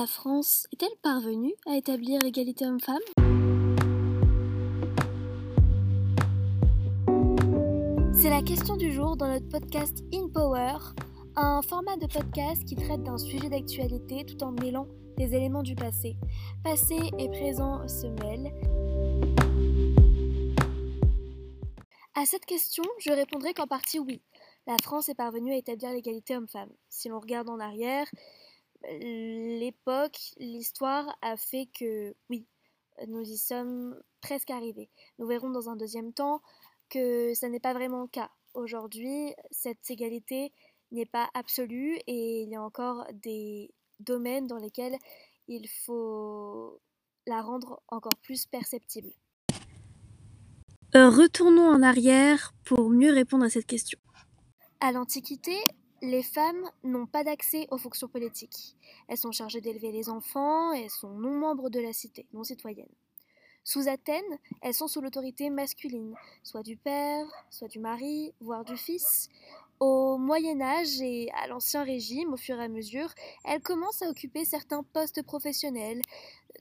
La France est-elle parvenue à établir l'égalité homme-femme? C'est la question du jour dans notre podcast In Power, un format de podcast qui traite d'un sujet d'actualité tout en mêlant des éléments du passé. Passé et présent se mêlent. À cette question, je répondrai qu'en partie oui. La France est parvenue à établir l'égalité homme-femme. Si l'on regarde en arrière, l'époque, l'histoire a fait que oui, nous y sommes presque arrivés. Nous verrons dans un deuxième temps que ça n'est pas vraiment le cas. Aujourd'hui, cette égalité n'est pas absolue et il y a encore des domaines dans lesquels il faut la rendre encore plus perceptible. Euh, retournons en arrière pour mieux répondre à cette question. À l'Antiquité, les femmes n'ont pas d'accès aux fonctions politiques. Elles sont chargées d'élever les enfants et sont non membres de la cité, non citoyennes. Sous Athènes, elles sont sous l'autorité masculine, soit du père, soit du mari, voire du fils. Au Moyen Âge et à l'Ancien Régime, au fur et à mesure, elles commencent à occuper certains postes professionnels,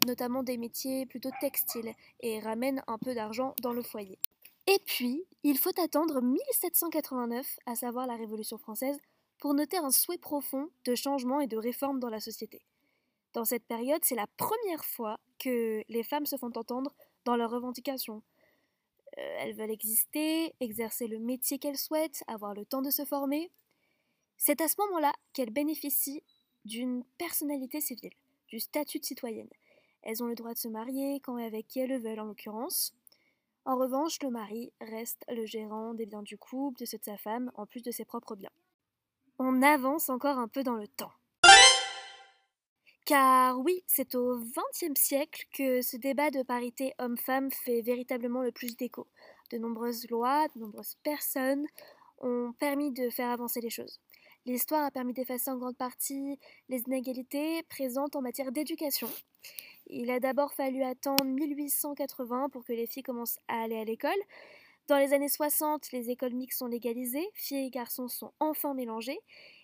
notamment des métiers plutôt textiles, et ramènent un peu d'argent dans le foyer. Et puis, il faut attendre 1789, à savoir la Révolution française, pour noter un souhait profond de changement et de réforme dans la société. Dans cette période, c'est la première fois que les femmes se font entendre dans leurs revendications. Euh, elles veulent exister, exercer le métier qu'elles souhaitent, avoir le temps de se former. C'est à ce moment-là qu'elles bénéficient d'une personnalité civile, du statut de citoyenne. Elles ont le droit de se marier quand et avec qui elles le veulent en l'occurrence. En revanche, le mari reste le gérant des biens du couple, de ceux de sa femme, en plus de ses propres biens. On avance encore un peu dans le temps. Car oui, c'est au XXe siècle que ce débat de parité homme-femme fait véritablement le plus d'écho. De nombreuses lois, de nombreuses personnes ont permis de faire avancer les choses. L'histoire a permis d'effacer en grande partie les inégalités présentes en matière d'éducation. Il a d'abord fallu attendre 1880 pour que les filles commencent à aller à l'école. Dans les années 60, les écoles mixtes sont légalisées, filles et garçons sont enfin mélangés.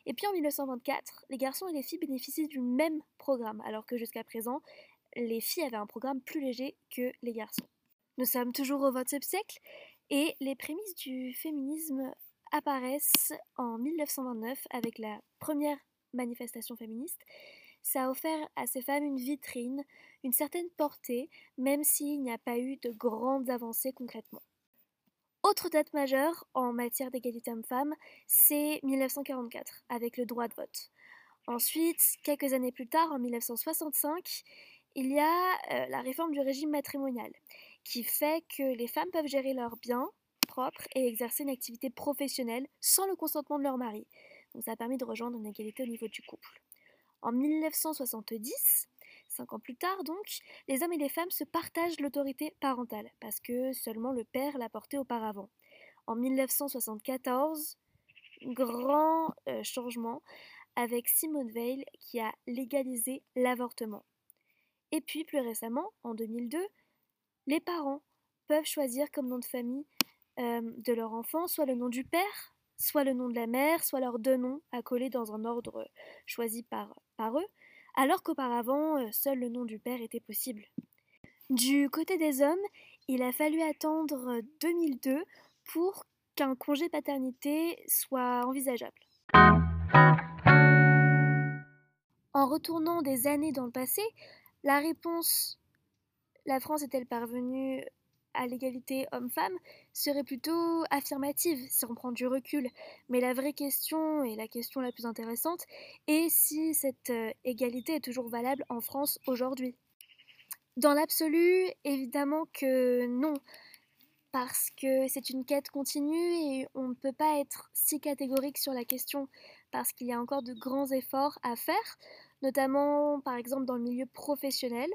Et puis en 1924, les garçons et les filles bénéficient du même programme, alors que jusqu'à présent, les filles avaient un programme plus léger que les garçons. Nous sommes toujours au XXe siècle et les prémices du féminisme apparaissent en 1929 avec la première manifestation féministe. Ça a offert à ces femmes une vitrine, une certaine portée, même s'il n'y a pas eu de grandes avancées concrètement. Autre date majeure en matière d'égalité homme-femme, c'est 1944, avec le droit de vote. Ensuite, quelques années plus tard, en 1965, il y a euh, la réforme du régime matrimonial, qui fait que les femmes peuvent gérer leurs biens propres et exercer une activité professionnelle sans le consentement de leur mari. Donc ça a permis de rejoindre une égalité au niveau du couple. En 1970, Cinq ans plus tard, donc, les hommes et les femmes se partagent l'autorité parentale, parce que seulement le père l'a portée auparavant. En 1974, grand euh, changement avec Simone Veil qui a légalisé l'avortement. Et puis plus récemment, en 2002, les parents peuvent choisir comme nom de famille euh, de leur enfant soit le nom du père, soit le nom de la mère, soit leurs deux noms accolés dans un ordre choisi par, par eux alors qu'auparavant euh, seul le nom du père était possible. Du côté des hommes, il a fallu attendre 2002 euh, pour qu'un congé paternité soit envisageable. En retournant des années dans le passé, la réponse la France est-elle parvenue à l'égalité homme-femme serait plutôt affirmative si on prend du recul. Mais la vraie question, et la question la plus intéressante, est si cette euh, égalité est toujours valable en France aujourd'hui. Dans l'absolu, évidemment que non, parce que c'est une quête continue et on ne peut pas être si catégorique sur la question, parce qu'il y a encore de grands efforts à faire notamment par exemple dans le milieu professionnel,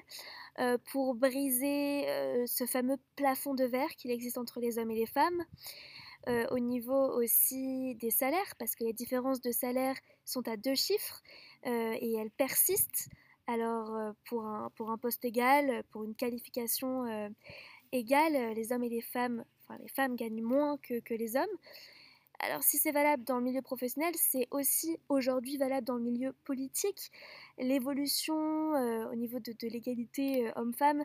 euh, pour briser euh, ce fameux plafond de verre qu'il existe entre les hommes et les femmes. Euh, au niveau aussi des salaires, parce que les différences de salaire sont à deux chiffres et elles persistent. Alors pour un, pour un poste égal, pour une qualification égale, les hommes et les femmes, enfin les femmes gagnent moins que, les hommes. Alors si c'est valable dans le milieu professionnel, c'est aussi aujourd'hui valable dans le milieu politique. L'évolution au niveau de, l'égalité homme-femme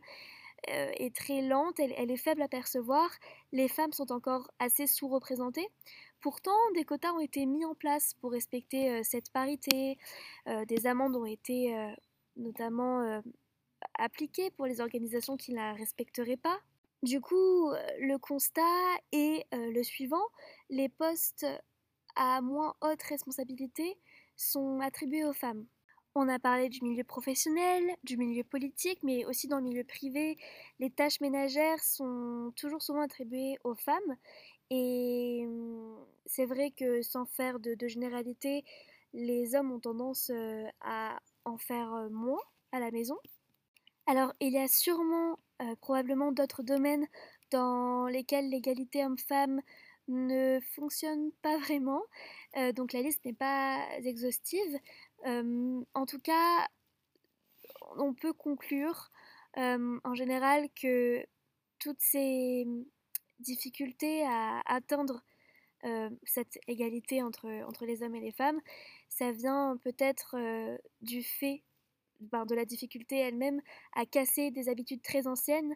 est très lente, elle, est faible à percevoir. Les femmes sont encore assez sous-représentées. Pourtant, des quotas ont été mis en place pour respecter cette parité. des amendes ont été notamment appliquées pour les organisations qui ne la respecteraient pas. Du coup, le constat est le suivant, les postes à moins haute responsabilité sont attribués aux femmes. On a parlé du milieu professionnel, du milieu politique, mais aussi dans le milieu privé, les tâches ménagères sont toujours souvent attribuées aux femmes. Et mmh, c'est vrai que sans faire de, généralité, les hommes ont tendance à en faire moins à la maison. Alors, il y a sûrement, euh, probablement d'autres domaines dans lesquels l'égalité homme-femme ne fonctionne pas vraiment. Euh, donc la liste n'est pas exhaustive. Euh, en tout cas, on peut conclure en général que toutes ces difficultés à atteindre cette égalité entre, entre les hommes et les femmes, ça vient peut-être du fait de la difficulté elle-même à casser des habitudes très anciennes,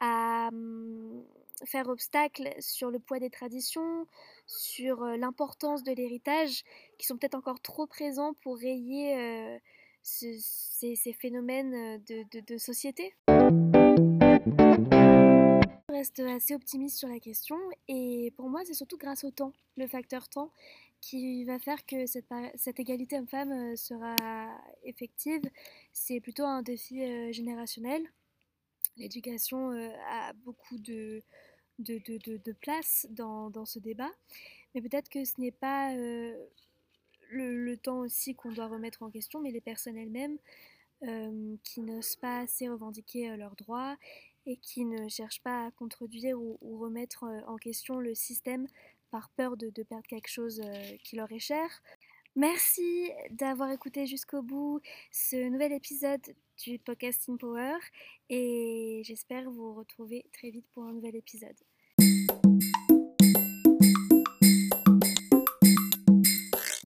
à hum, faire obstacle sur le poids des traditions, sur euh, l'importance de l'héritage, qui sont peut-être encore trop présents pour rayer euh, ces, phénomènes euh, de société. Je reste assez optimiste sur la question et pour moi c'est surtout grâce au temps, le facteur temps, qui va faire que cette, égalité homme-femme euh, sera effective, c'est plutôt un défi euh, générationnel. L'éducation euh, a beaucoup de, place dans, ce débat, mais peut-être que ce n'est pas le, le, temps aussi qu'on doit remettre en question, mais les personnes elles-mêmes qui n'osent pas assez revendiquer leurs droits et qui ne cherchent pas à contredire ou, ou remettre en question le système par peur de, perdre quelque chose euh, qui leur est cher. Merci d'avoir écouté jusqu'au bout ce nouvel épisode du Podcasting Power et j'espère vous retrouver très vite pour un nouvel épisode.